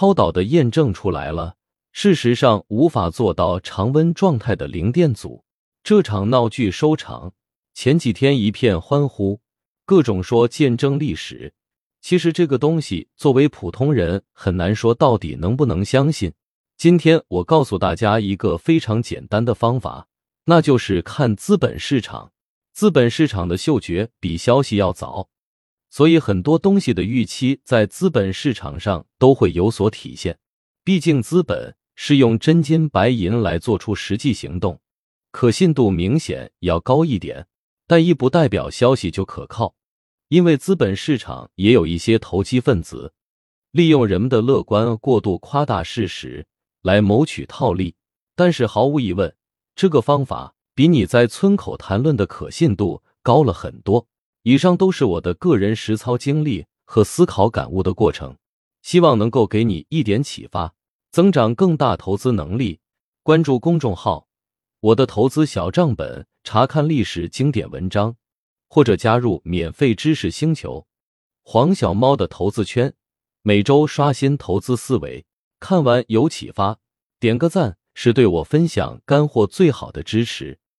超导的验证出来了，事实上无法做到常温状态的零电阻。这场闹剧收场，前几天一片欢呼，各种说见证历史。其实这个东西作为普通人很难说到底能不能相信。今天我告诉大家一个非常简单的方法，那就是看资本市场。资本市场的嗅觉比消息要早，所以很多东西的预期在资本市场上都会有所体现。毕竟资本是用真金白银来做出实际行动，可信度明显要高一点，但亦不代表消息就可靠。因为资本市场也有一些投机分子，利用人们的乐观过度夸大事实来谋取套利。但是毫无疑问，这个方法比你在村口谈论的可信度高了很多。以上都是我的个人实操经历和思考感悟的过程，希望能够给你一点启发，增长更大投资能力。关注公众号“我的投资小账本”，查看历史经典文章。或者加入免费知识星球，黄小猫的投资圈，每周刷新投资思维。看完有启发，点个赞是对我分享干货最好的支持。